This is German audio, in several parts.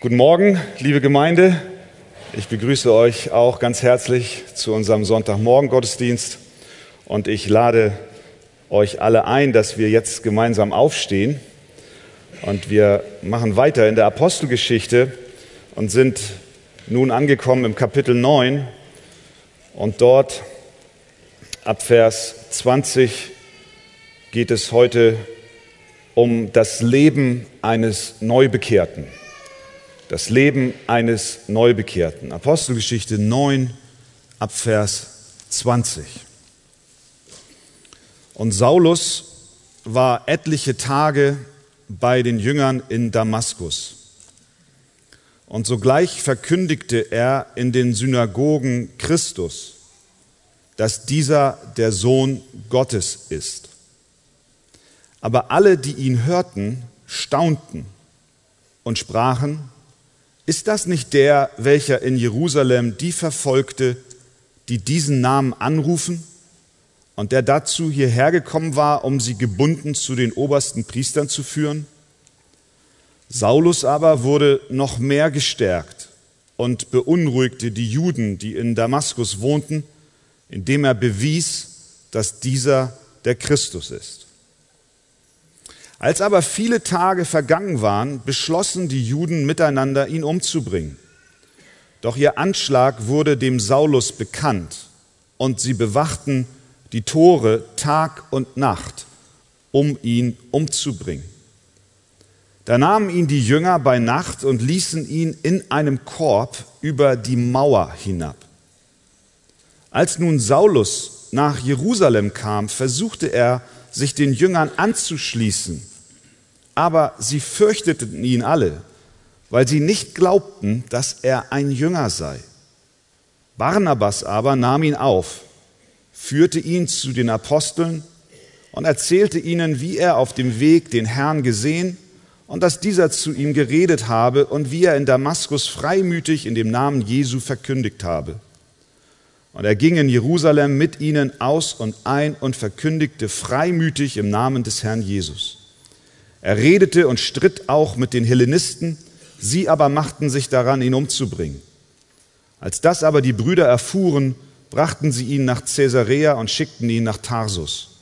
Guten Morgen, liebe Gemeinde. Ich begrüße euch auch ganz herzlich zu unserem Sonntagmorgen Gottesdienst. Und ich lade euch alle ein, dass wir jetzt gemeinsam aufstehen. Und wir machen weiter in der Apostelgeschichte und sind nun angekommen im Kapitel 9 und dort ab Vers 20 geht es heute um das Leben eines Neubekehrten das Leben eines Neubekehrten. Apostelgeschichte 9 ab Vers 20. Und Saulus war etliche Tage bei den Jüngern in Damaskus. Und sogleich verkündigte er in den Synagogen Christus, dass dieser der Sohn Gottes ist. Aber alle, die ihn hörten, staunten und sprachen, ist das nicht der, welcher in Jerusalem die verfolgte, die diesen Namen anrufen und der dazu hierher gekommen war, um sie gebunden zu den obersten Priestern zu führen? Saulus aber wurde noch mehr gestärkt und beunruhigte die Juden, die in Damaskus wohnten, indem er bewies, dass dieser der Christus ist. Als aber viele Tage vergangen waren, beschlossen die Juden miteinander, ihn umzubringen. Doch ihr Anschlag wurde dem Saulus bekannt und sie bewachten die Tore Tag und Nacht, um ihn umzubringen. Da nahmen ihn die Jünger bei Nacht und ließen ihn in einem Korb über die Mauer hinab. Als nun Saulus nach Jerusalem kam, versuchte er, sich den Jüngern anzuschließen. Aber sie fürchteten ihn alle, weil sie nicht glaubten, dass er ein Jünger sei. Barnabas aber nahm ihn auf, führte ihn zu den Aposteln und erzählte ihnen, wie er auf dem Weg den Herrn gesehen und dass dieser zu ihm geredet habe und wie er in Damaskus freimütig in dem Namen Jesu verkündigt habe. Und er ging in Jerusalem mit ihnen aus und ein und verkündigte freimütig im Namen des Herrn Jesus. Er redete und stritt auch mit den Hellenisten, sie aber machten sich daran, ihn umzubringen. Als das aber die Brüder erfuhren, brachten sie ihn nach Caesarea und schickten ihn nach Tarsus.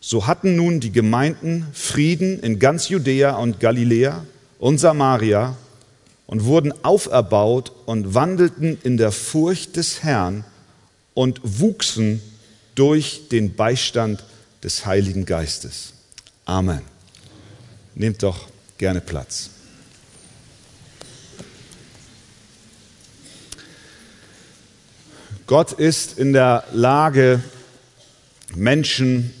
So hatten nun die Gemeinden Frieden in ganz Judäa und Galiläa und Samaria und wurden auferbaut und wandelten in der Furcht des Herrn und wuchsen durch den Beistand des Heiligen Geistes. Amen. Nehmt doch gerne Platz. Gott ist in der Lage, Menschen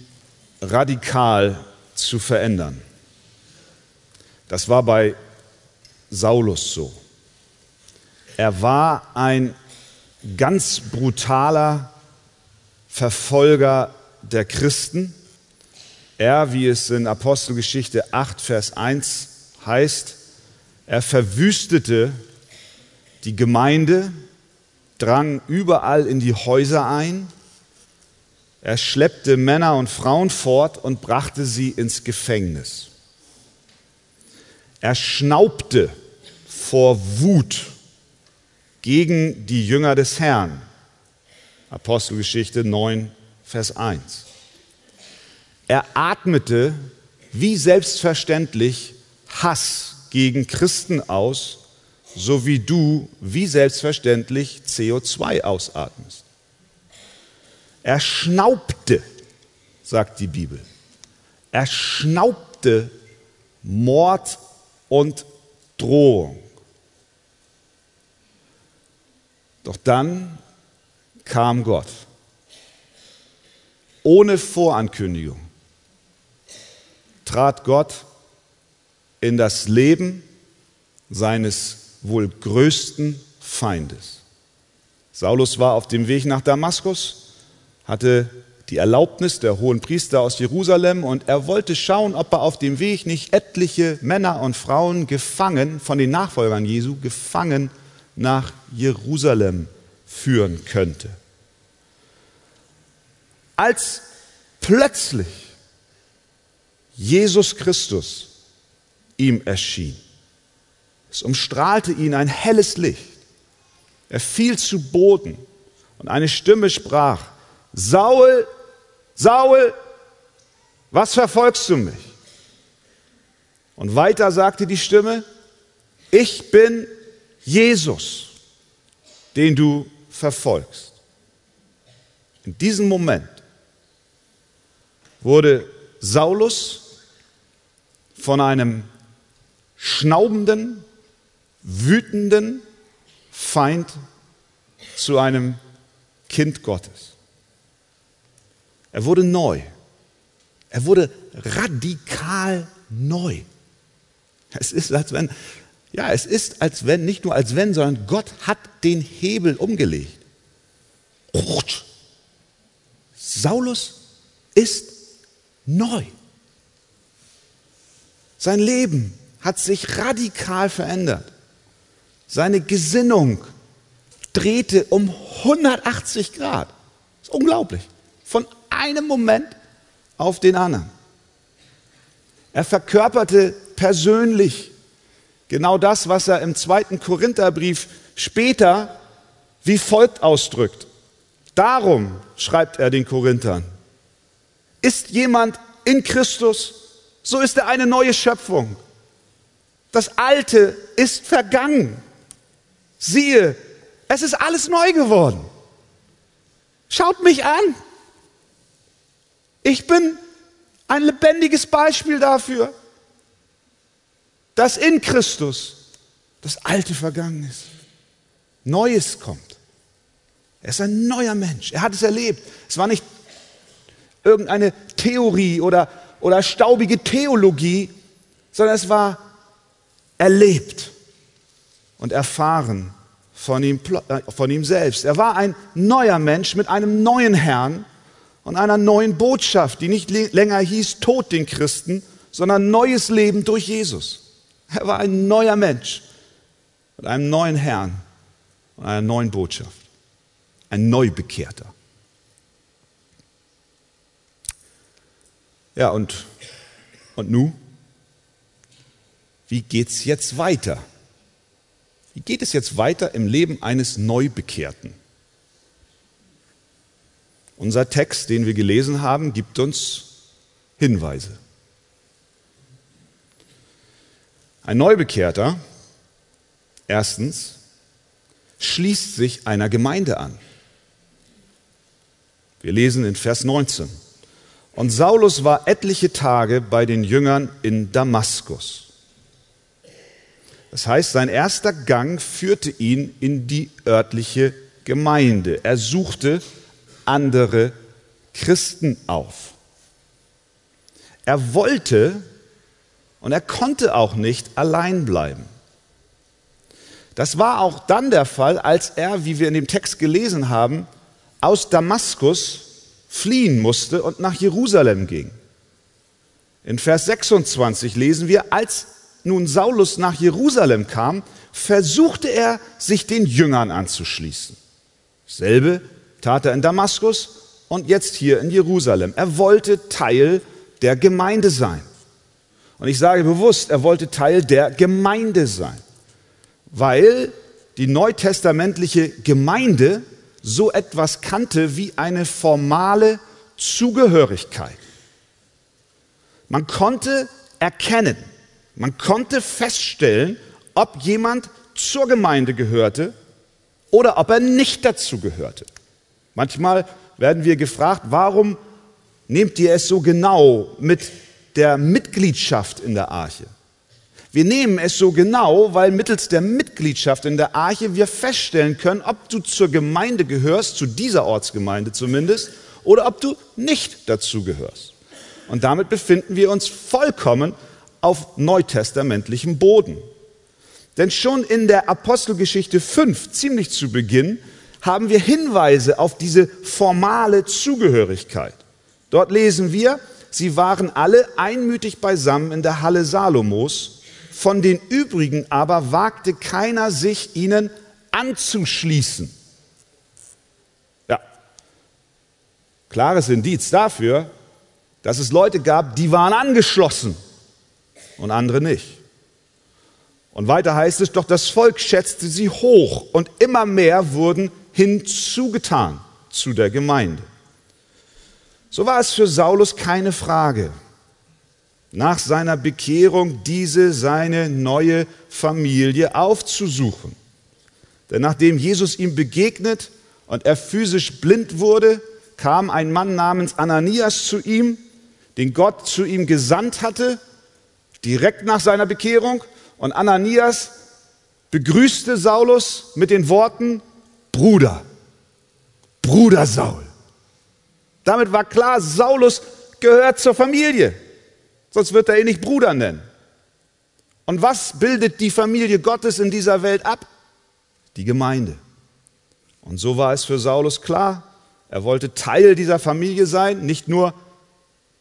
radikal zu verändern. Das war bei Saulus so. Er war ein ganz brutaler Verfolger der Christen. Er, wie es in Apostelgeschichte 8, Vers 1 heißt, er verwüstete die Gemeinde, drang überall in die Häuser ein, er schleppte Männer und Frauen fort und brachte sie ins Gefängnis. Er schnaubte vor Wut gegen die Jünger des Herrn. Apostelgeschichte 9, Vers 1. Er atmete wie selbstverständlich Hass gegen Christen aus, so wie du wie selbstverständlich CO2 ausatmest. Er schnaubte, sagt die Bibel. Er schnaubte Mord und Drohung. Doch dann kam Gott. Ohne Vorankündigung trat Gott in das Leben seines wohl größten Feindes. Saulus war auf dem Weg nach Damaskus, hatte die Erlaubnis der hohen Priester aus Jerusalem und er wollte schauen, ob er auf dem Weg nicht etliche Männer und Frauen gefangen, von den Nachfolgern Jesu, gefangen nach Jerusalem führen könnte. Als plötzlich Jesus Christus ihm erschien. Es umstrahlte ihn ein helles Licht. Er fiel zu Boden und eine Stimme sprach, Saul, Saul, was verfolgst du mich? Und weiter sagte die Stimme, ich bin Jesus, den du verfolgst. In diesem Moment wurde Saulus von einem schnaubenden, wütenden Feind zu einem Kind Gottes. Er wurde neu. Er wurde radikal neu. Es ist, als wenn, ja, es ist, als wenn, nicht nur als wenn, sondern Gott hat den Hebel umgelegt. Saulus ist neu. Sein Leben hat sich radikal verändert. Seine Gesinnung drehte um 180 Grad. Das ist unglaublich. Von einem Moment auf den anderen. Er verkörperte persönlich genau das, was er im zweiten Korintherbrief später wie folgt ausdrückt. Darum schreibt er den Korinthern, ist jemand in Christus, so ist er eine neue Schöpfung. Das Alte ist vergangen. Siehe, es ist alles neu geworden. Schaut mich an. Ich bin ein lebendiges Beispiel dafür, dass in Christus das Alte vergangen ist. Neues kommt. Er ist ein neuer Mensch. Er hat es erlebt. Es war nicht irgendeine Theorie oder, oder staubige Theologie, sondern es war erlebt und erfahren von ihm, äh, von ihm selbst. Er war ein neuer Mensch mit einem neuen Herrn und einer neuen Botschaft, die nicht länger hieß Tod den Christen, sondern neues Leben durch Jesus. Er war ein neuer Mensch mit einem neuen Herrn und einer neuen Botschaft. Ein Neubekehrter. Ja, und, und nun? Wie geht es jetzt weiter? Wie geht es jetzt weiter im Leben eines Neubekehrten? Unser Text, den wir gelesen haben, gibt uns Hinweise. Ein Neubekehrter, erstens, schließt sich einer Gemeinde an. Wir lesen in Vers 19. Und Saulus war etliche Tage bei den Jüngern in Damaskus. Das heißt, sein erster Gang führte ihn in die örtliche Gemeinde. Er suchte andere Christen auf. Er wollte und er konnte auch nicht allein bleiben. Das war auch dann der Fall, als er, wie wir in dem Text gelesen haben, aus Damaskus fliehen musste und nach Jerusalem ging. In Vers 26 lesen wir, als nun Saulus nach Jerusalem kam, versuchte er, sich den Jüngern anzuschließen. Dasselbe tat er in Damaskus und jetzt hier in Jerusalem. Er wollte Teil der Gemeinde sein. Und ich sage bewusst, er wollte Teil der Gemeinde sein, weil die neutestamentliche Gemeinde so etwas kannte wie eine formale Zugehörigkeit. Man konnte erkennen, man konnte feststellen, ob jemand zur Gemeinde gehörte oder ob er nicht dazu gehörte. Manchmal werden wir gefragt, warum nehmt ihr es so genau mit der Mitgliedschaft in der Arche? Wir nehmen es so genau, weil mittels der Mitgliedschaft in der Arche wir feststellen können, ob du zur Gemeinde gehörst, zu dieser Ortsgemeinde zumindest, oder ob du nicht dazu gehörst. Und damit befinden wir uns vollkommen auf neutestamentlichem Boden. Denn schon in der Apostelgeschichte 5, ziemlich zu Beginn, haben wir Hinweise auf diese formale Zugehörigkeit. Dort lesen wir, sie waren alle einmütig beisammen in der Halle Salomos von den übrigen aber wagte keiner sich ihnen anzuschließen. Ja, klares Indiz dafür, dass es Leute gab, die waren angeschlossen und andere nicht. Und weiter heißt es, doch das Volk schätzte sie hoch und immer mehr wurden hinzugetan zu der Gemeinde. So war es für Saulus keine Frage, nach seiner Bekehrung diese seine neue Familie aufzusuchen. Denn nachdem Jesus ihm begegnet und er physisch blind wurde, kam ein Mann namens Ananias zu ihm, den Gott zu ihm gesandt hatte, direkt nach seiner Bekehrung. Und Ananias begrüßte Saulus mit den Worten, Bruder, Bruder Saul. Damit war klar, Saulus gehört zur Familie, sonst wird er ihn nicht Bruder nennen. Und was bildet die Familie Gottes in dieser Welt ab? Die Gemeinde. Und so war es für Saulus klar, er wollte Teil dieser Familie sein, nicht nur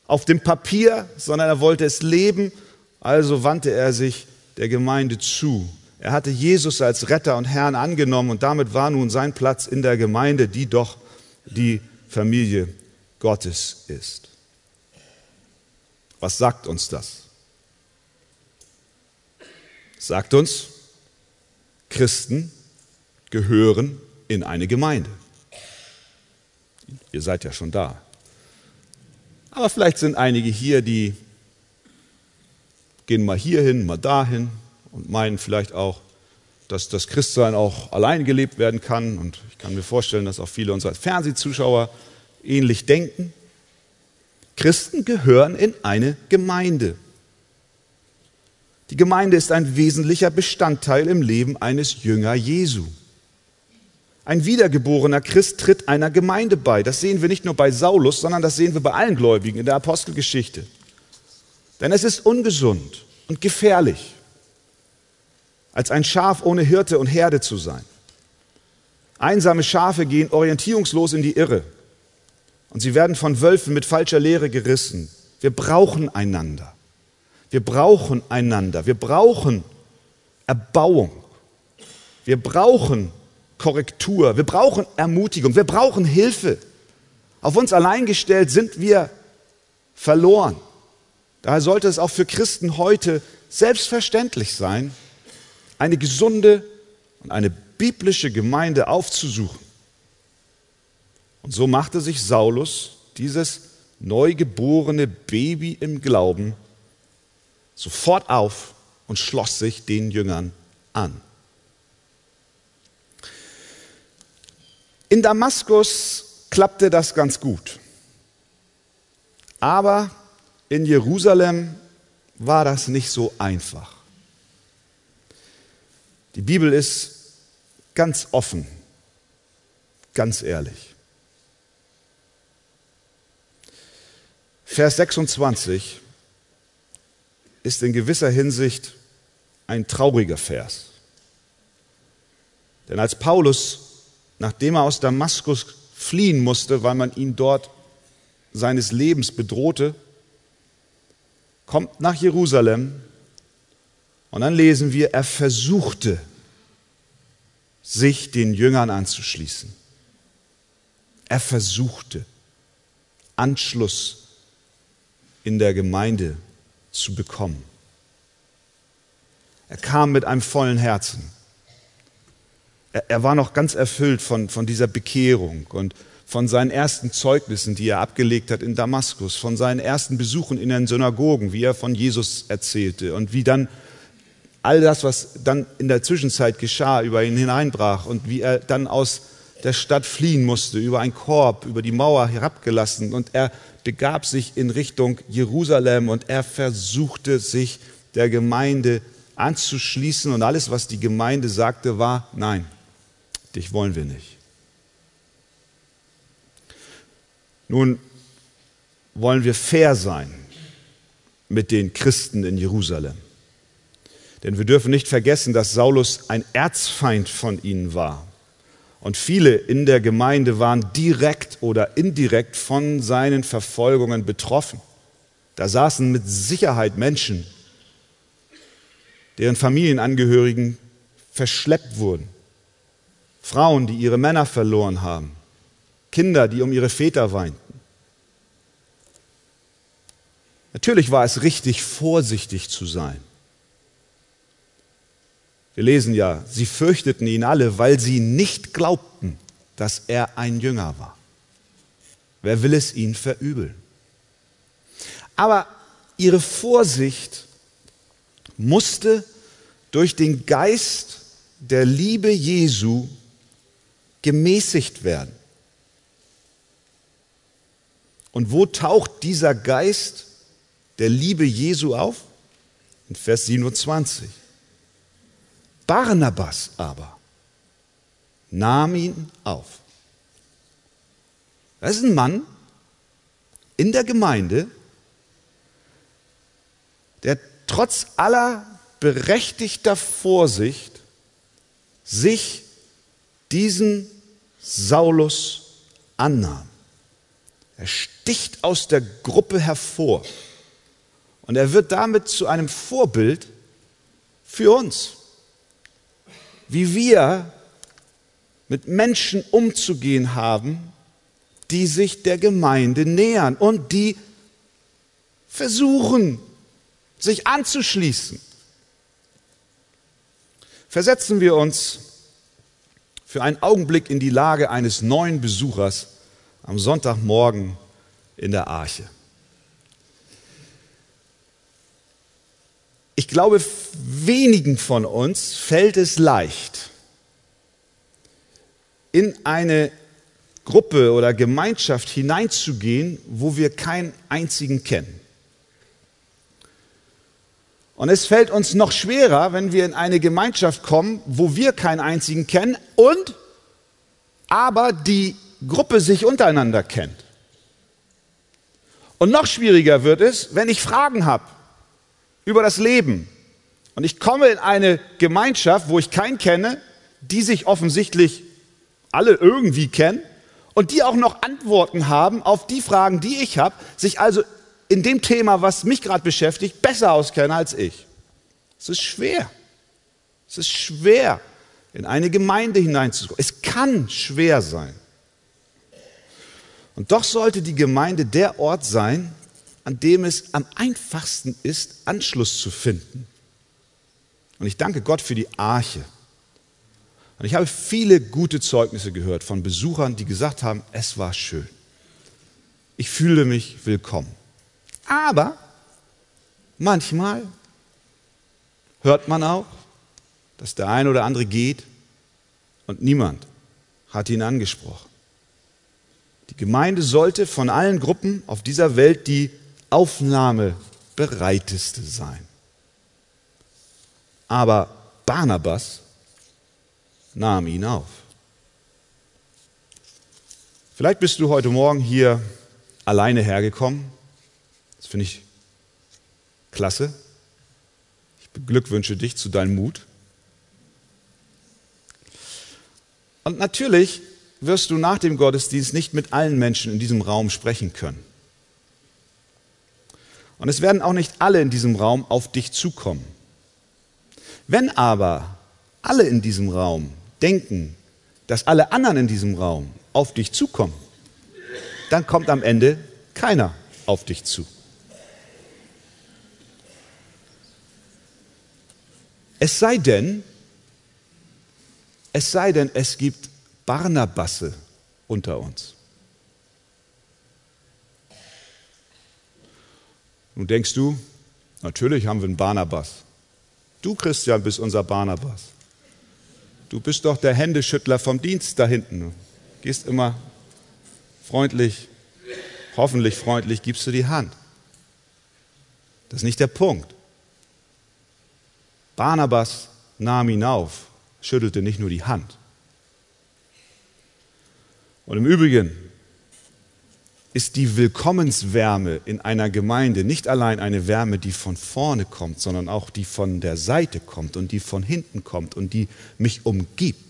auf dem Papier, sondern er wollte es leben. Also wandte er sich der Gemeinde zu. Er hatte Jesus als Retter und Herrn angenommen und damit war nun sein Platz in der Gemeinde, die doch die Familie Gottes ist. Was sagt uns das? Sagt uns, Christen gehören in eine Gemeinde. Ihr seid ja schon da. Aber vielleicht sind einige hier, die gehen mal hierhin, mal dahin und meinen vielleicht auch, dass das Christsein auch allein gelebt werden kann. Und ich kann mir vorstellen, dass auch viele unserer Fernsehzuschauer ähnlich denken. Christen gehören in eine Gemeinde. Die Gemeinde ist ein wesentlicher Bestandteil im Leben eines Jünger Jesu. Ein wiedergeborener Christ tritt einer Gemeinde bei. Das sehen wir nicht nur bei Saulus, sondern das sehen wir bei allen Gläubigen in der Apostelgeschichte. Denn es ist ungesund und gefährlich, als ein Schaf ohne Hirte und Herde zu sein. Einsame Schafe gehen orientierungslos in die Irre und sie werden von Wölfen mit falscher Lehre gerissen. Wir brauchen einander. Wir brauchen einander. Wir brauchen Erbauung. Wir brauchen Korrektur. Wir brauchen Ermutigung. Wir brauchen Hilfe. Auf uns allein gestellt sind wir verloren. Daher sollte es auch für Christen heute selbstverständlich sein, eine gesunde und eine biblische Gemeinde aufzusuchen. Und so machte sich Saulus, dieses neugeborene Baby im Glauben, sofort auf und schloss sich den Jüngern an. In Damaskus klappte das ganz gut. Aber in Jerusalem war das nicht so einfach. Die Bibel ist ganz offen, ganz ehrlich. Vers 26 ist in gewisser Hinsicht ein trauriger Vers. Denn als Paulus nachdem er aus Damaskus fliehen musste, weil man ihn dort seines Lebens bedrohte, kommt nach Jerusalem und dann lesen wir, er versuchte, sich den Jüngern anzuschließen. Er versuchte, Anschluss in der Gemeinde zu bekommen. Er kam mit einem vollen Herzen er, er war noch ganz erfüllt von, von dieser Bekehrung und von seinen ersten Zeugnissen, die er abgelegt hat in Damaskus, von seinen ersten Besuchen in den Synagogen, wie er von Jesus erzählte und wie dann all das, was dann in der Zwischenzeit geschah, über ihn hineinbrach und wie er dann aus der Stadt fliehen musste, über einen Korb, über die Mauer herabgelassen und er begab sich in Richtung Jerusalem und er versuchte sich der Gemeinde anzuschließen und alles, was die Gemeinde sagte, war nein dich wollen wir nicht. Nun wollen wir fair sein mit den Christen in Jerusalem. Denn wir dürfen nicht vergessen, dass Saulus ein Erzfeind von ihnen war. Und viele in der Gemeinde waren direkt oder indirekt von seinen Verfolgungen betroffen. Da saßen mit Sicherheit Menschen, deren Familienangehörigen verschleppt wurden, Frauen, die ihre Männer verloren haben, Kinder, die um ihre Väter weinten. Natürlich war es richtig, vorsichtig zu sein. Wir lesen ja, sie fürchteten ihn alle, weil sie nicht glaubten, dass er ein Jünger war. Wer will es ihnen verübeln? Aber ihre Vorsicht musste durch den Geist der Liebe Jesu gemäßigt werden. Und wo taucht dieser Geist der Liebe Jesu auf? In Vers 27. Barnabas aber nahm ihn auf. Das ist ein Mann in der Gemeinde, der trotz aller berechtigter Vorsicht sich diesen Saulus annahm. Er sticht aus der Gruppe hervor und er wird damit zu einem Vorbild für uns, wie wir mit Menschen umzugehen haben, die sich der Gemeinde nähern und die versuchen, sich anzuschließen. Versetzen wir uns für einen Augenblick in die Lage eines neuen Besuchers am Sonntagmorgen in der Arche. Ich glaube, wenigen von uns fällt es leicht, in eine Gruppe oder Gemeinschaft hineinzugehen, wo wir keinen einzigen kennen. Und es fällt uns noch schwerer, wenn wir in eine Gemeinschaft kommen, wo wir keinen einzigen kennen und aber die Gruppe sich untereinander kennt. Und noch schwieriger wird es, wenn ich Fragen habe über das Leben und ich komme in eine Gemeinschaft, wo ich keinen kenne, die sich offensichtlich alle irgendwie kennen und die auch noch Antworten haben auf die Fragen, die ich habe, sich also in dem Thema, was mich gerade beschäftigt, besser auskennen als ich. Es ist schwer. Es ist schwer, in eine Gemeinde hineinzukommen. Es kann schwer sein. Und doch sollte die Gemeinde der Ort sein, an dem es am einfachsten ist, Anschluss zu finden. Und ich danke Gott für die Arche. Und ich habe viele gute Zeugnisse gehört von Besuchern, die gesagt haben, es war schön. Ich fühle mich willkommen. Aber manchmal hört man auch, dass der eine oder andere geht und niemand hat ihn angesprochen. Die Gemeinde sollte von allen Gruppen auf dieser Welt die aufnahmebereiteste sein. Aber Barnabas nahm ihn auf. Vielleicht bist du heute Morgen hier alleine hergekommen das finde ich klasse. Ich beglückwünsche dich zu deinem Mut. Und natürlich wirst du nach dem Gottesdienst nicht mit allen Menschen in diesem Raum sprechen können. Und es werden auch nicht alle in diesem Raum auf dich zukommen. Wenn aber alle in diesem Raum denken, dass alle anderen in diesem Raum auf dich zukommen, dann kommt am Ende keiner auf dich zu. Es sei denn, es sei denn, es gibt Barnabasse unter uns. Nun denkst du, natürlich haben wir einen Barnabas. Du, Christian, bist unser Barnabas. Du bist doch der Händeschüttler vom Dienst da hinten. Gehst immer freundlich, hoffentlich freundlich, gibst du die Hand. Das ist nicht der Punkt. Barnabas nahm ihn auf, schüttelte nicht nur die Hand. Und im Übrigen ist die Willkommenswärme in einer Gemeinde nicht allein eine Wärme, die von vorne kommt, sondern auch die von der Seite kommt und die von hinten kommt und die mich umgibt.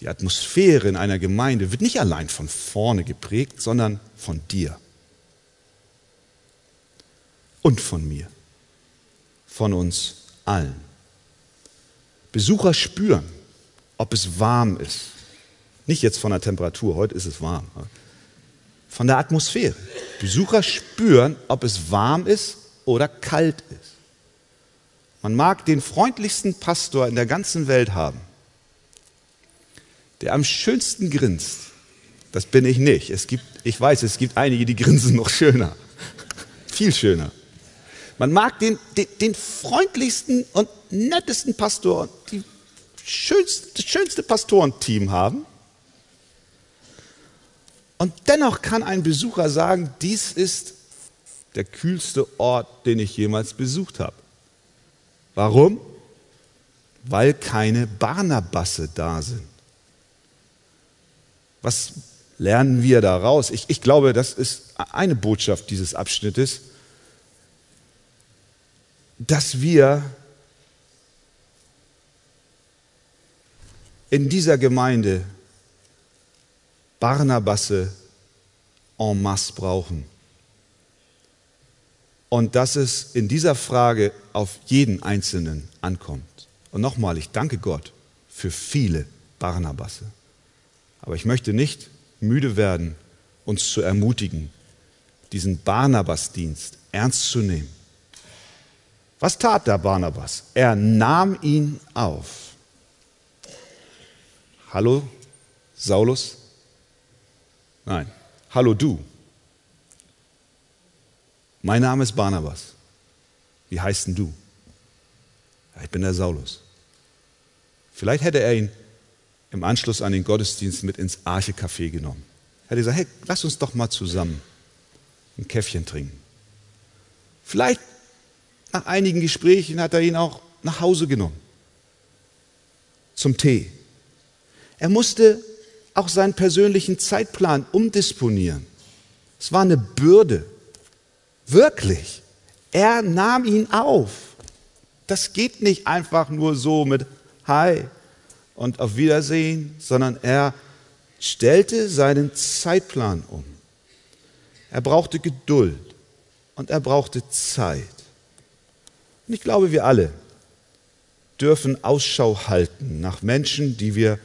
Die Atmosphäre in einer Gemeinde wird nicht allein von vorne geprägt, sondern von dir und von mir von uns allen. Besucher spüren, ob es warm ist. Nicht jetzt von der Temperatur, heute ist es warm. Von der Atmosphäre. Besucher spüren, ob es warm ist oder kalt ist. Man mag den freundlichsten Pastor in der ganzen Welt haben, der am schönsten grinst. Das bin ich nicht. Es gibt, ich weiß, es gibt einige, die grinsen noch schöner. Viel schöner. Man mag den, den, den freundlichsten und nettesten Pastor, die schönste, das schönste Pastorenteam haben. Und dennoch kann ein Besucher sagen, dies ist der kühlste Ort, den ich jemals besucht habe. Warum? Weil keine Barnabasse da sind. Was lernen wir daraus? Ich, ich glaube, das ist eine Botschaft dieses Abschnittes, dass wir in dieser Gemeinde Barnabasse en masse brauchen. Und dass es in dieser Frage auf jeden Einzelnen ankommt. Und nochmal, ich danke Gott für viele Barnabasse. Aber ich möchte nicht müde werden, uns zu ermutigen, diesen Barnabas-Dienst ernst zu nehmen. Was tat der Barnabas? Er nahm ihn auf. Hallo, Saulus? Nein, hallo du. Mein Name ist Barnabas. Wie heißt denn du? Ja, ich bin der Saulus. Vielleicht hätte er ihn im Anschluss an den Gottesdienst mit ins Arche-Café genommen. Er hätte gesagt, hey, lass uns doch mal zusammen ein Käffchen trinken. Vielleicht nach einigen Gesprächen hat er ihn auch nach Hause genommen. Zum Tee. Er musste auch seinen persönlichen Zeitplan umdisponieren. Es war eine Bürde. Wirklich. Er nahm ihn auf. Das geht nicht einfach nur so mit Hi und auf Wiedersehen, sondern er stellte seinen Zeitplan um. Er brauchte Geduld und er brauchte Zeit. Und ich glaube, wir alle dürfen Ausschau halten nach Menschen, die wir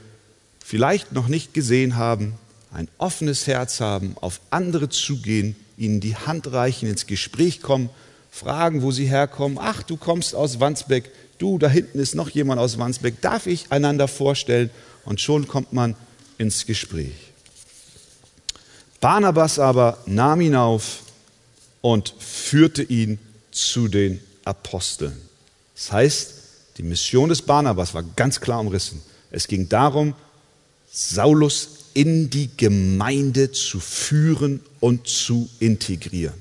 vielleicht noch nicht gesehen haben, ein offenes Herz haben, auf andere zugehen, ihnen die Hand reichen, ins Gespräch kommen, fragen, wo sie herkommen. Ach, du kommst aus Wandsbeck, du, da hinten ist noch jemand aus Wandsbeck, darf ich einander vorstellen? Und schon kommt man ins Gespräch. Barnabas aber nahm ihn auf und führte ihn zu den Aposteln. Das heißt, die Mission des Barnabas war ganz klar umrissen. Es ging darum, Saulus in die Gemeinde zu führen und zu integrieren.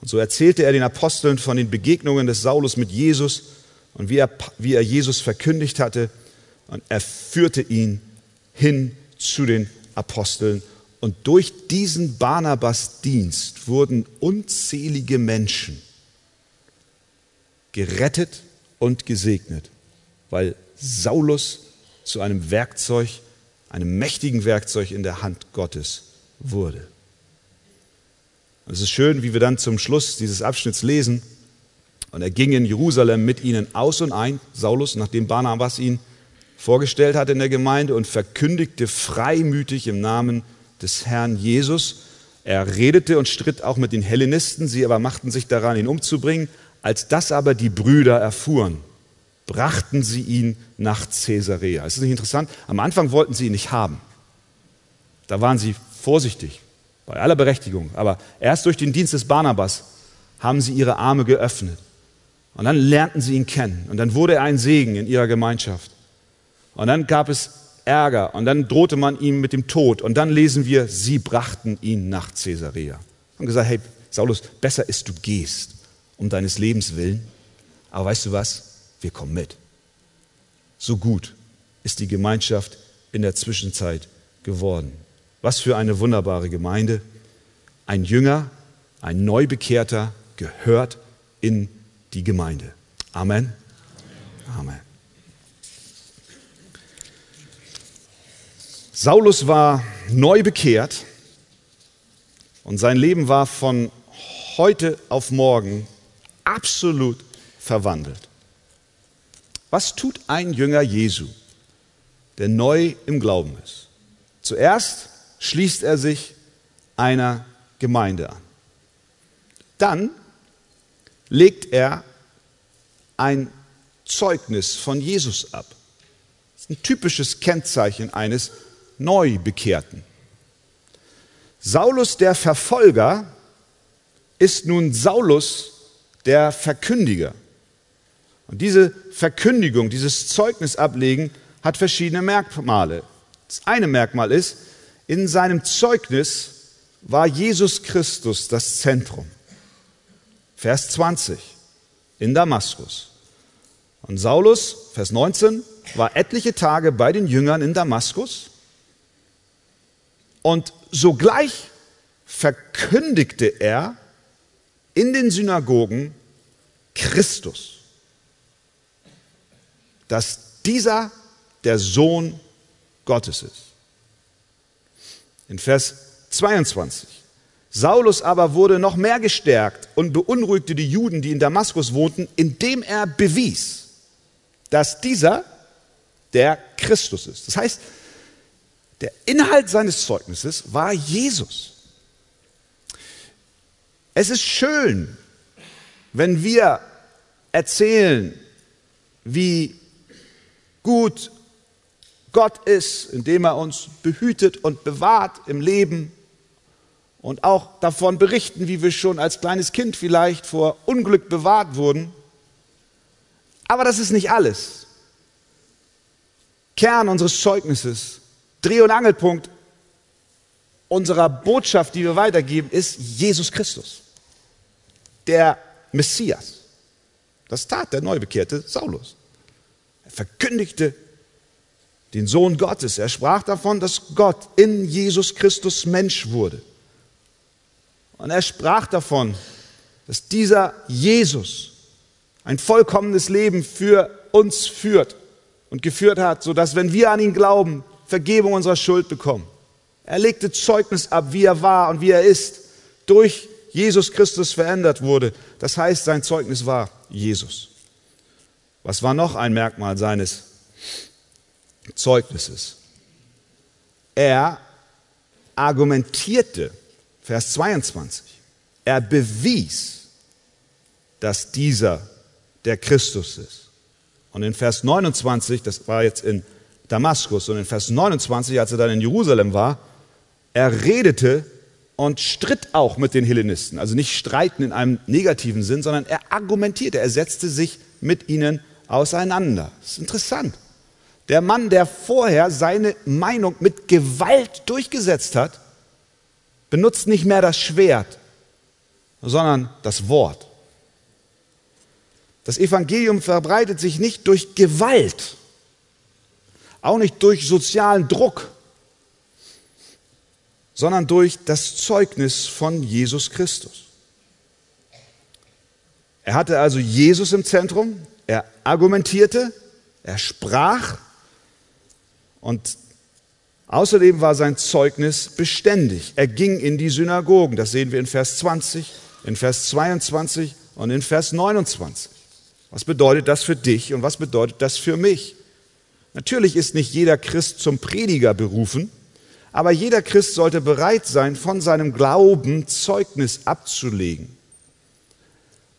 Und so erzählte er den Aposteln von den Begegnungen des Saulus mit Jesus und wie er, wie er Jesus verkündigt hatte. Und er führte ihn hin zu den Aposteln. Und durch diesen Barnabas-Dienst wurden unzählige Menschen gerettet und gesegnet, weil Saulus zu einem Werkzeug einem mächtigen Werkzeug in der Hand Gottes wurde. Und es ist schön, wie wir dann zum Schluss dieses Abschnitts lesen. Und er ging in Jerusalem mit ihnen aus und ein, Saulus, nachdem Barnabas ihn vorgestellt hat in der Gemeinde und verkündigte freimütig im Namen des Herrn Jesus. Er redete und stritt auch mit den Hellenisten, sie aber machten sich daran, ihn umzubringen. Als das aber die Brüder erfuhren, brachten sie ihn nach Caesarea. Es ist nicht interessant, am Anfang wollten sie ihn nicht haben. Da waren sie vorsichtig, bei aller Berechtigung. Aber erst durch den Dienst des Barnabas haben sie ihre Arme geöffnet. Und dann lernten sie ihn kennen. Und dann wurde er ein Segen in ihrer Gemeinschaft. Und dann gab es Ärger. Und dann drohte man ihm mit dem Tod. Und dann lesen wir, sie brachten ihn nach Caesarea. Und gesagt, hey, Saulus, besser ist, du gehst um deines Lebens willen. Aber weißt du was? Wir kommen mit. So gut ist die Gemeinschaft in der Zwischenzeit geworden. Was für eine wunderbare Gemeinde. Ein Jünger, ein Neubekehrter gehört in die Gemeinde. Amen. Amen. Saulus war neu bekehrt und sein Leben war von heute auf morgen absolut verwandelt. Was tut ein Jünger Jesu, der neu im Glauben ist? Zuerst schließt er sich einer Gemeinde an. Dann legt er ein Zeugnis von Jesus ab. Das ist ein typisches Kennzeichen eines Neubekehrten. Saulus der Verfolger ist nun Saulus der Verkündiger. Und diese Verkündigung, dieses Zeugnisablegen hat verschiedene Merkmale. Das eine Merkmal ist, in seinem Zeugnis war Jesus Christus das Zentrum. Vers 20 in Damaskus. Und Saulus, Vers 19, war etliche Tage bei den Jüngern in Damaskus und sogleich verkündigte er in den Synagogen Christus, dass dieser der Sohn Gottes ist. In Vers 22. Saulus aber wurde noch mehr gestärkt und beunruhigte die Juden, die in Damaskus wohnten, indem er bewies, dass dieser der Christus ist. Das heißt, der Inhalt seines Zeugnisses war Jesus. Es ist schön, wenn wir erzählen, wie gut Gott ist, indem er uns behütet und bewahrt im Leben und auch davon berichten, wie wir schon als kleines Kind vielleicht vor Unglück bewahrt wurden. Aber das ist nicht alles. Kern unseres Zeugnisses, Dreh- und Angelpunkt unserer Botschaft, die wir weitergeben, ist Jesus Christus, der Messias. Das tat der neubekehrte Saulus. Er verkündigte den Sohn Gottes. Er sprach davon, dass Gott in Jesus Christus Mensch wurde. Und er sprach davon, dass dieser Jesus ein vollkommenes Leben für uns führt und geführt hat, sodass, wenn wir an ihn glauben, Vergebung unserer Schuld bekommen. Er legte Zeugnis ab, wie er war und wie er ist, durch Jesus Christus verändert wurde. Das heißt, sein Zeugnis war Jesus. Was war noch ein Merkmal seines Zeugnisses? Er argumentierte, Vers 22, er bewies, dass dieser der Christus ist. Und in Vers 29, das war jetzt in Damaskus, und in Vers 29, als er dann in Jerusalem war, er redete und stritt auch mit den Hellenisten. Also nicht streiten in einem negativen Sinn, sondern er argumentierte, er setzte sich mit ihnen auseinander. Das ist interessant. Der Mann, der vorher seine Meinung mit Gewalt durchgesetzt hat, benutzt nicht mehr das Schwert, sondern das Wort. Das Evangelium verbreitet sich nicht durch Gewalt, auch nicht durch sozialen Druck, sondern durch das Zeugnis von Jesus Christus. Er hatte also Jesus im Zentrum, er argumentierte, er sprach und außerdem war sein Zeugnis beständig. Er ging in die Synagogen, das sehen wir in Vers 20, in Vers 22 und in Vers 29. Was bedeutet das für dich und was bedeutet das für mich? Natürlich ist nicht jeder Christ zum Prediger berufen, aber jeder Christ sollte bereit sein, von seinem Glauben Zeugnis abzulegen.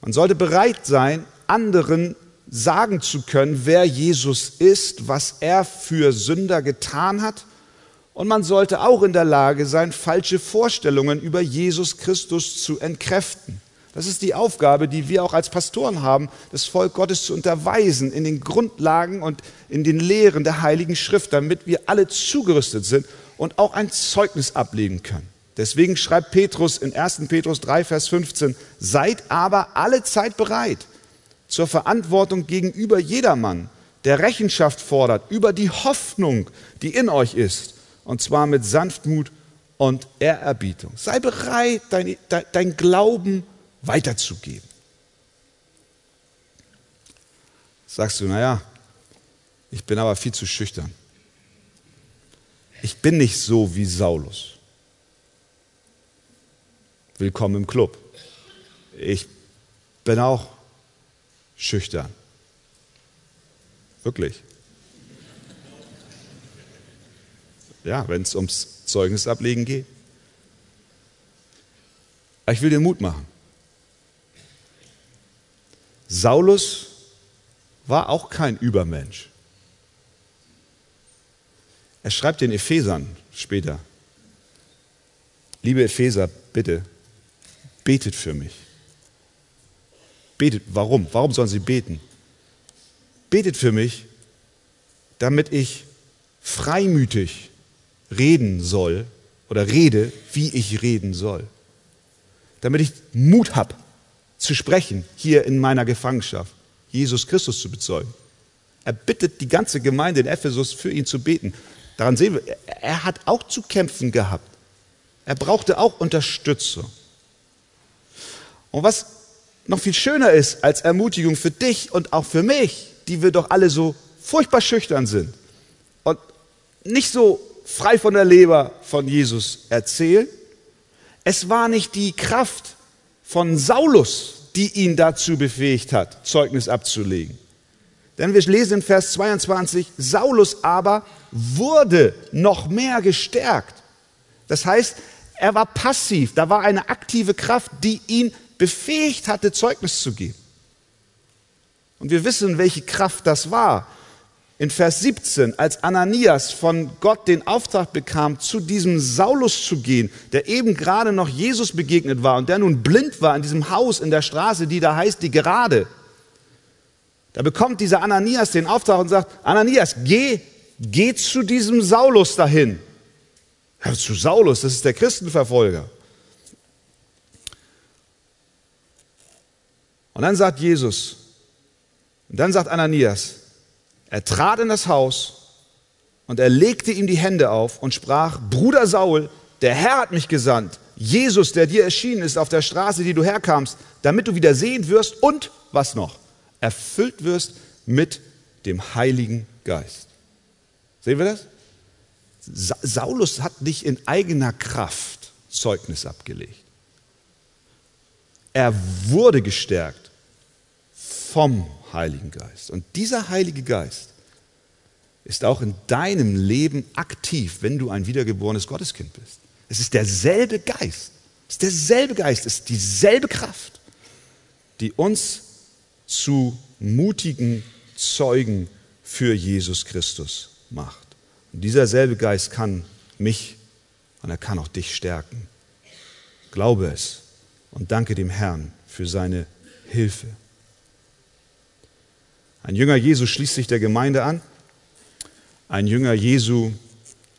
Man sollte bereit sein, anderen sagen zu können, wer Jesus ist, was er für Sünder getan hat. Und man sollte auch in der Lage sein, falsche Vorstellungen über Jesus Christus zu entkräften. Das ist die Aufgabe, die wir auch als Pastoren haben, das Volk Gottes zu unterweisen in den Grundlagen und in den Lehren der Heiligen Schrift, damit wir alle zugerüstet sind und auch ein Zeugnis ablegen können. Deswegen schreibt Petrus in 1. Petrus 3, Vers 15, seid aber alle Zeit bereit zur Verantwortung gegenüber jedermann, der Rechenschaft fordert über die Hoffnung, die in euch ist, und zwar mit Sanftmut und Ehrerbietung. Sei bereit, dein, dein Glauben weiterzugeben. Sagst du, naja, ich bin aber viel zu schüchtern. Ich bin nicht so wie Saulus. Willkommen im Club. Ich bin auch schüchtern. Wirklich. Ja, wenn es ums Zeugnisablegen geht. Aber ich will dir Mut machen. Saulus war auch kein Übermensch. Er schreibt den Ephesern später, liebe Epheser, bitte, betet für mich. Betet, warum? Warum sollen sie beten? Betet für mich, damit ich freimütig reden soll oder rede, wie ich reden soll. Damit ich Mut habe zu sprechen hier in meiner Gefangenschaft, Jesus Christus zu bezeugen. Er bittet die ganze Gemeinde in Ephesus für ihn zu beten. Daran sehen wir, er hat auch zu kämpfen gehabt. Er brauchte auch Unterstützung. Und was noch viel schöner ist als Ermutigung für dich und auch für mich, die wir doch alle so furchtbar schüchtern sind und nicht so frei von der Leber von Jesus erzählen. Es war nicht die Kraft von Saulus, die ihn dazu befähigt hat, Zeugnis abzulegen. Denn wir lesen in Vers 22, Saulus aber wurde noch mehr gestärkt. Das heißt, er war passiv, da war eine aktive Kraft, die ihn befähigt hatte, Zeugnis zu geben. Und wir wissen, welche Kraft das war. In Vers 17, als Ananias von Gott den Auftrag bekam, zu diesem Saulus zu gehen, der eben gerade noch Jesus begegnet war und der nun blind war in diesem Haus in der Straße, die da heißt die Gerade. Da bekommt dieser Ananias den Auftrag und sagt, Ananias, geh, geh zu diesem Saulus dahin. Ja, zu Saulus, das ist der Christenverfolger. Und dann sagt Jesus, und dann sagt Ananias, er trat in das Haus und er legte ihm die Hände auf und sprach, Bruder Saul, der Herr hat mich gesandt, Jesus, der dir erschienen ist auf der Straße, die du herkamst, damit du wieder sehend wirst und, was noch, erfüllt wirst mit dem Heiligen Geist. Sehen wir das? Saulus hat nicht in eigener Kraft Zeugnis abgelegt. Er wurde gestärkt vom Heiligen Geist. Und dieser Heilige Geist ist auch in deinem Leben aktiv, wenn du ein wiedergeborenes Gotteskind bist. Es ist derselbe Geist. Es ist derselbe Geist, es ist dieselbe Kraft, die uns zu mutigen Zeugen für Jesus Christus macht. Und dieser selbe Geist kann mich und er kann auch dich stärken. Glaube es und danke dem Herrn für seine Hilfe. Ein Jünger Jesu schließt sich der Gemeinde an. Ein Jünger Jesu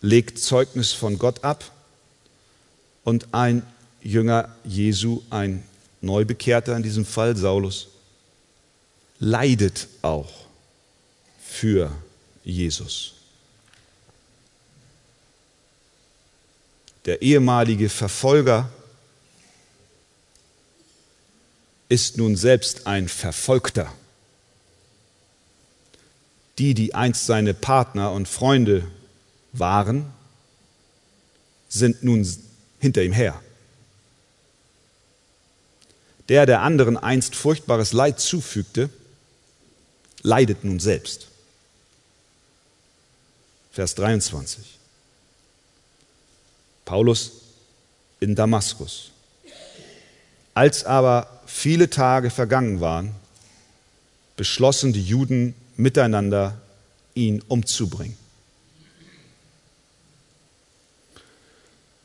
legt Zeugnis von Gott ab. Und ein Jünger Jesu, ein Neubekehrter in diesem Fall, Saulus, leidet auch für Jesus. Der ehemalige Verfolger ist nun selbst ein Verfolgter die, die einst seine Partner und Freunde waren, sind nun hinter ihm her. Der, der anderen einst furchtbares Leid zufügte, leidet nun selbst. Vers 23. Paulus in Damaskus. Als aber viele Tage vergangen waren, beschlossen die Juden miteinander ihn umzubringen.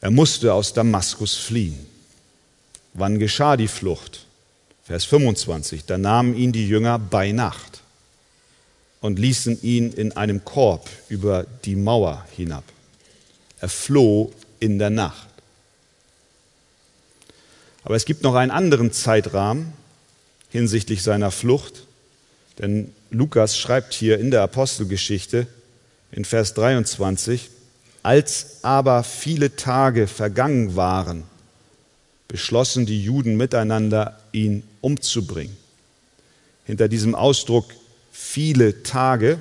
Er musste aus Damaskus fliehen. Wann geschah die Flucht? Vers 25. Da nahmen ihn die Jünger bei Nacht und ließen ihn in einem Korb über die Mauer hinab. Er floh in der Nacht. Aber es gibt noch einen anderen Zeitrahmen hinsichtlich seiner Flucht, denn Lukas schreibt hier in der Apostelgeschichte in Vers 23, als aber viele Tage vergangen waren, beschlossen die Juden miteinander, ihn umzubringen. Hinter diesem Ausdruck viele Tage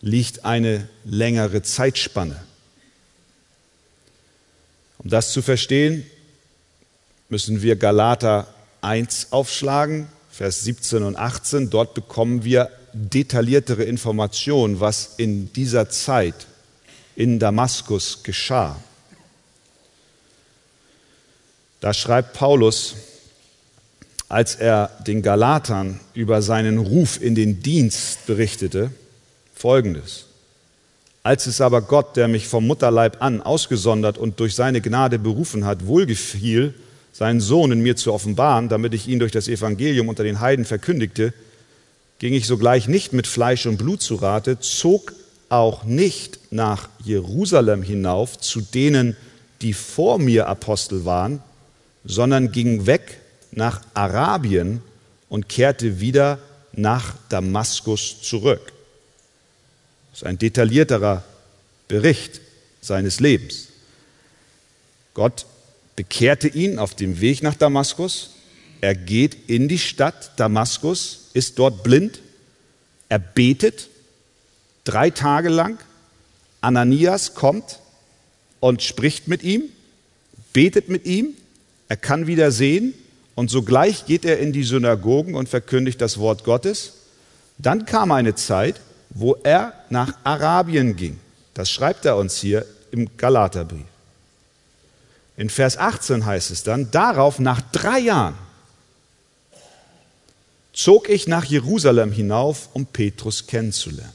liegt eine längere Zeitspanne. Um das zu verstehen, müssen wir Galater 1 aufschlagen, Vers 17 und 18. Dort bekommen wir detailliertere Informationen, was in dieser Zeit in Damaskus geschah. Da schreibt Paulus, als er den Galatern über seinen Ruf in den Dienst berichtete, folgendes. Als es aber Gott, der mich vom Mutterleib an ausgesondert und durch seine Gnade berufen hat, wohlgefiel, seinen Sohn in mir zu offenbaren, damit ich ihn durch das Evangelium unter den Heiden verkündigte, ging ich sogleich nicht mit Fleisch und Blut zu Rate, zog auch nicht nach Jerusalem hinauf zu denen, die vor mir Apostel waren, sondern ging weg nach Arabien und kehrte wieder nach Damaskus zurück. Das ist ein detaillierterer Bericht seines Lebens. Gott bekehrte ihn auf dem Weg nach Damaskus. Er geht in die Stadt Damaskus, ist dort blind. Er betet drei Tage lang. Ananias kommt und spricht mit ihm, betet mit ihm. Er kann wieder sehen und sogleich geht er in die Synagogen und verkündigt das Wort Gottes. Dann kam eine Zeit, wo er nach Arabien ging. Das schreibt er uns hier im Galaterbrief. In Vers 18 heißt es dann, darauf nach drei Jahren zog ich nach Jerusalem hinauf, um Petrus kennenzulernen.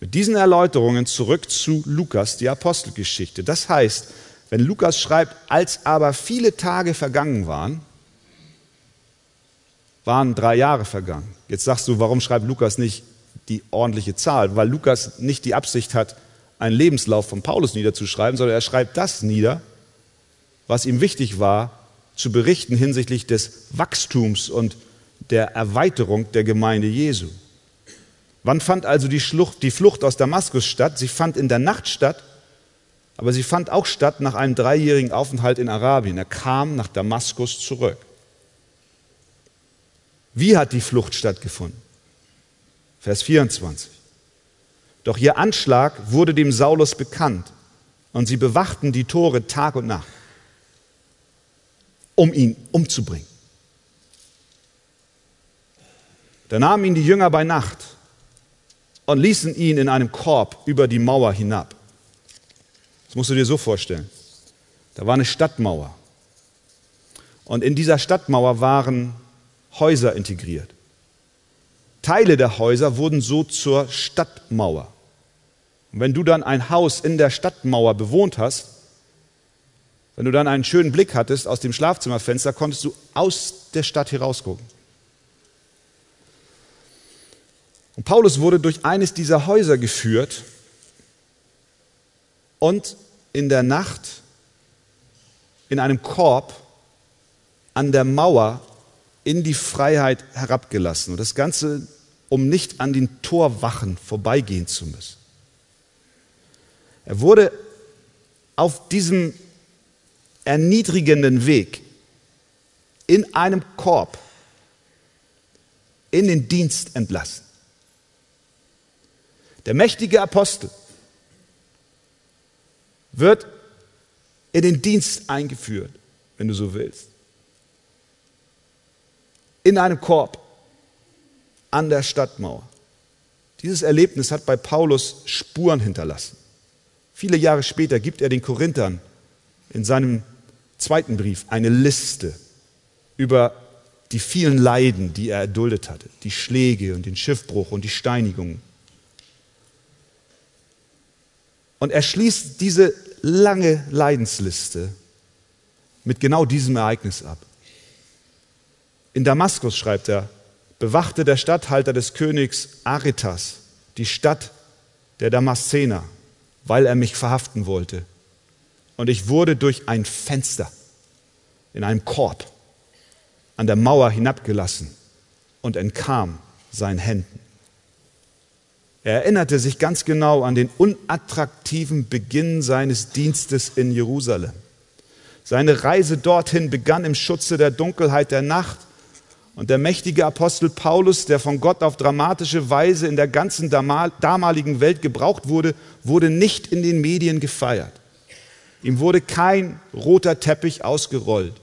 Mit diesen Erläuterungen zurück zu Lukas, die Apostelgeschichte. Das heißt, wenn Lukas schreibt, als aber viele Tage vergangen waren, waren drei Jahre vergangen. Jetzt sagst du, warum schreibt Lukas nicht die ordentliche Zahl? Weil Lukas nicht die Absicht hat, einen Lebenslauf von Paulus niederzuschreiben, sondern er schreibt das nieder, was ihm wichtig war, zu berichten hinsichtlich des Wachstums und der Erweiterung der Gemeinde Jesu. Wann fand also die, Schlucht, die Flucht aus Damaskus statt? Sie fand in der Nacht statt aber sie fand auch statt nach einem dreijährigen Aufenthalt in Arabien. Er kam nach Damaskus zurück. Wie hat die Flucht stattgefunden? Vers 24. Doch ihr Anschlag wurde dem Saulus bekannt und sie bewachten die Tore Tag und Nacht, um ihn umzubringen. Da nahmen ihn die Jünger bei Nacht und ließen ihn in einem Korb über die Mauer hinab musst du dir so vorstellen. Da war eine Stadtmauer. Und in dieser Stadtmauer waren Häuser integriert. Teile der Häuser wurden so zur Stadtmauer. Und wenn du dann ein Haus in der Stadtmauer bewohnt hast, wenn du dann einen schönen Blick hattest aus dem Schlafzimmerfenster, konntest du aus der Stadt herausgucken. Und Paulus wurde durch eines dieser Häuser geführt und in der Nacht in einem Korb an der Mauer in die Freiheit herabgelassen. Und das Ganze, um nicht an den Torwachen vorbeigehen zu müssen. Er wurde auf diesem erniedrigenden Weg in einem Korb in den Dienst entlassen. Der mächtige Apostel wird in den Dienst eingeführt, wenn du so willst. In einem Korb an der Stadtmauer. Dieses Erlebnis hat bei Paulus Spuren hinterlassen. Viele Jahre später gibt er den Korinthern in seinem zweiten Brief eine Liste über die vielen Leiden, die er erduldet hatte, die Schläge und den Schiffbruch und die Steinigungen. Und er schließt diese lange Leidensliste mit genau diesem Ereignis ab. In Damaskus, schreibt er, bewachte der Statthalter des Königs Aretas die Stadt der Damaszener, weil er mich verhaften wollte. Und ich wurde durch ein Fenster in einem Korb an der Mauer hinabgelassen und entkam seinen Händen. Er erinnerte sich ganz genau an den unattraktiven Beginn seines Dienstes in Jerusalem. Seine Reise dorthin begann im Schutze der Dunkelheit der Nacht und der mächtige Apostel Paulus, der von Gott auf dramatische Weise in der ganzen damaligen Welt gebraucht wurde, wurde nicht in den Medien gefeiert. Ihm wurde kein roter Teppich ausgerollt.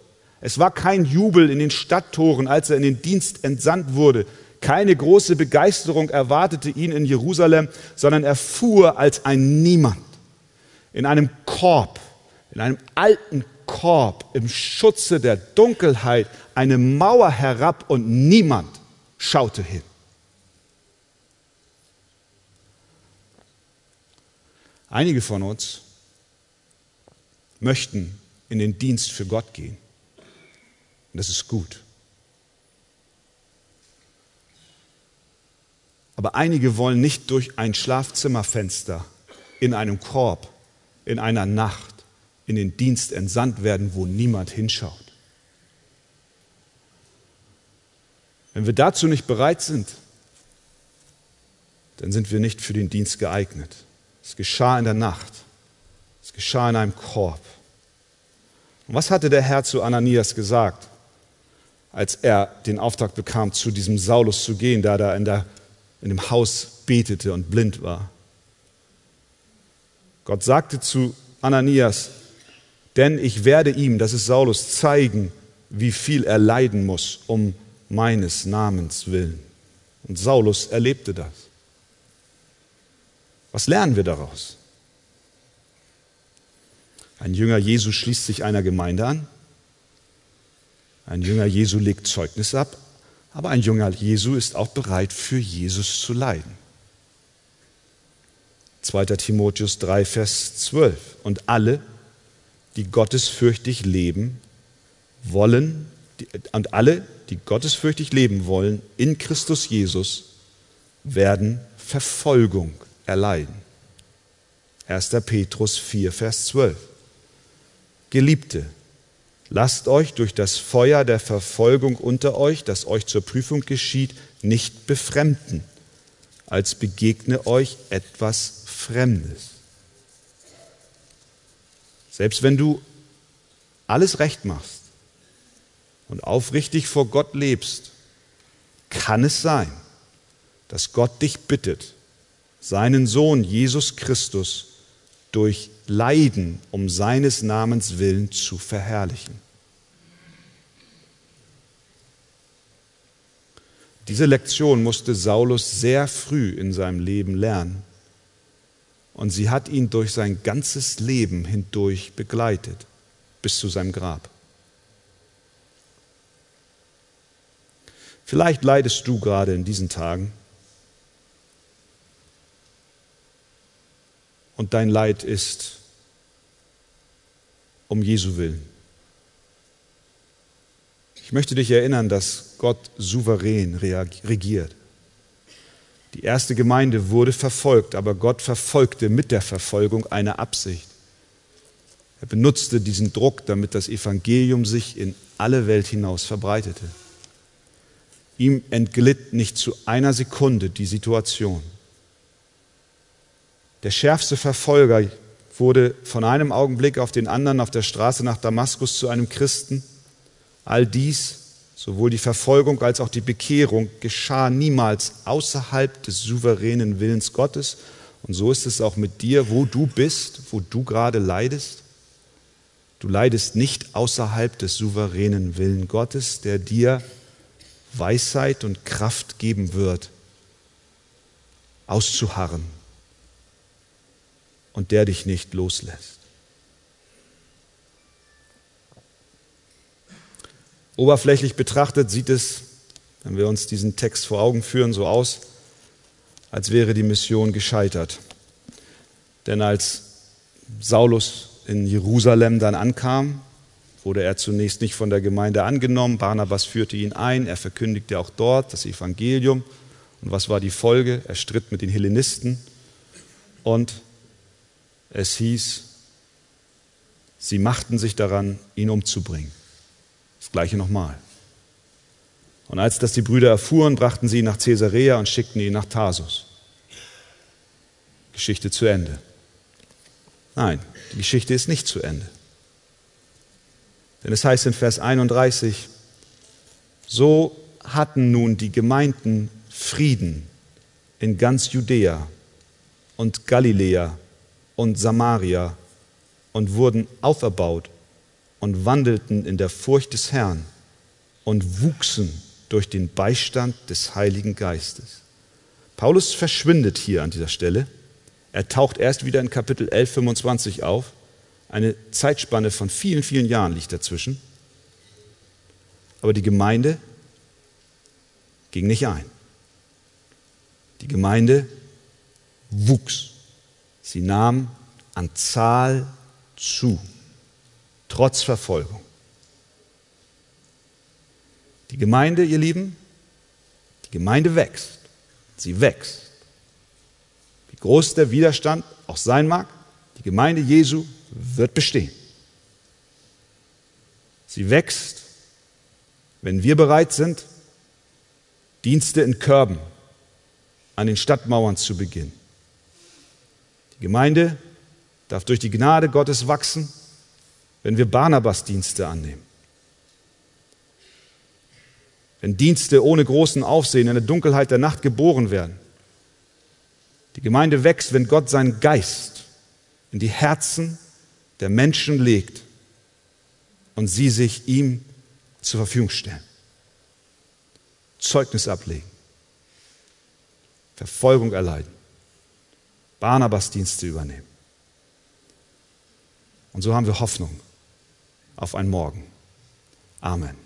Es war kein Jubel in den Stadttoren, als er in den Dienst entsandt wurde. Keine große Begeisterung erwartete ihn in Jerusalem, sondern er fuhr als ein Niemand in einem Korb, in einem alten Korb im Schutze der Dunkelheit eine Mauer herab und niemand schaute hin. Einige von uns möchten in den Dienst für Gott gehen. Und das ist gut. Aber einige wollen nicht durch ein Schlafzimmerfenster in einem Korb, in einer Nacht in den Dienst entsandt werden, wo niemand hinschaut. Wenn wir dazu nicht bereit sind, dann sind wir nicht für den Dienst geeignet. Es geschah in der Nacht. Es geschah in einem Korb. Und was hatte der Herr zu Ananias gesagt, als er den Auftrag bekam, zu diesem Saulus zu gehen, da er in, der, in dem Haus betete und blind war? Gott sagte zu Ananias, denn ich werde ihm, das ist Saulus, zeigen, wie viel er leiden muss um meines Namens willen. Und Saulus erlebte das. Was lernen wir daraus? Ein Jünger Jesu schließt sich einer Gemeinde an. Ein Jünger Jesu legt Zeugnis ab. Aber ein Jünger Jesu ist auch bereit, für Jesus zu leiden. 2. Timotheus 3, Vers 12. Und alle, die gottesfürchtig leben, wollen, und alle, die gottesfürchtig leben wollen, in Christus Jesus, werden Verfolgung erleiden. 1. Petrus 4, Vers 12. Geliebte, lasst euch durch das Feuer der Verfolgung unter euch, das euch zur Prüfung geschieht, nicht befremden, als begegne euch etwas Fremdes. Selbst wenn du alles recht machst und aufrichtig vor Gott lebst, kann es sein, dass Gott dich bittet, seinen Sohn Jesus Christus durch Leiden um seines Namens willen zu verherrlichen. Diese Lektion musste Saulus sehr früh in seinem Leben lernen und sie hat ihn durch sein ganzes Leben hindurch begleitet, bis zu seinem Grab. Vielleicht leidest du gerade in diesen Tagen und dein Leid ist um Jesu willen. Ich möchte dich erinnern, dass Gott souverän regiert. Die erste Gemeinde wurde verfolgt, aber Gott verfolgte mit der Verfolgung eine Absicht. Er benutzte diesen Druck, damit das Evangelium sich in alle Welt hinaus verbreitete. Ihm entglitt nicht zu einer Sekunde die Situation. Der schärfste Verfolger wurde von einem Augenblick auf den anderen auf der Straße nach Damaskus zu einem Christen. All dies Sowohl die Verfolgung als auch die Bekehrung geschah niemals außerhalb des souveränen Willens Gottes. Und so ist es auch mit dir, wo du bist, wo du gerade leidest. Du leidest nicht außerhalb des souveränen Willens Gottes, der dir Weisheit und Kraft geben wird, auszuharren und der dich nicht loslässt. Oberflächlich betrachtet sieht es, wenn wir uns diesen Text vor Augen führen, so aus, als wäre die Mission gescheitert. Denn als Saulus in Jerusalem dann ankam, wurde er zunächst nicht von der Gemeinde angenommen. Barnabas führte ihn ein, er verkündigte auch dort das Evangelium. Und was war die Folge? Er stritt mit den Hellenisten und es hieß, sie machten sich daran, ihn umzubringen. Das gleiche nochmal. Und als das die Brüder erfuhren, brachten sie ihn nach Caesarea und schickten ihn nach Tarsus. Geschichte zu Ende. Nein, die Geschichte ist nicht zu Ende. Denn es heißt in Vers 31, so hatten nun die Gemeinden Frieden in ganz Judäa und Galiläa und Samaria und wurden auferbaut und wandelten in der Furcht des Herrn und wuchsen durch den Beistand des Heiligen Geistes. Paulus verschwindet hier an dieser Stelle. Er taucht erst wieder in Kapitel 11, 25 auf. Eine Zeitspanne von vielen, vielen Jahren liegt dazwischen. Aber die Gemeinde ging nicht ein. Die Gemeinde wuchs. Sie nahm an Zahl zu, trotz Verfolgung. Die Gemeinde, ihr Lieben, die Gemeinde wächst. Sie wächst. Wie groß der Widerstand auch sein mag, die Gemeinde Jesu wird bestehen. Sie wächst, wenn wir bereit sind, Dienste in Körben an den Stadtmauern zu beginnen. Die Gemeinde darf durch die Gnade Gottes wachsen, wenn wir Barnabas Dienste annehmen. Wenn Dienste ohne großen Aufsehen in der Dunkelheit der Nacht geboren werden. Die Gemeinde wächst, wenn Gott seinen Geist in die Herzen der Menschen legt und sie sich ihm zur Verfügung stellen. Zeugnis ablegen, Verfolgung erleiden, Barnabas Dienste übernehmen. Und so haben wir Hoffnung auf ein Morgen. Amen.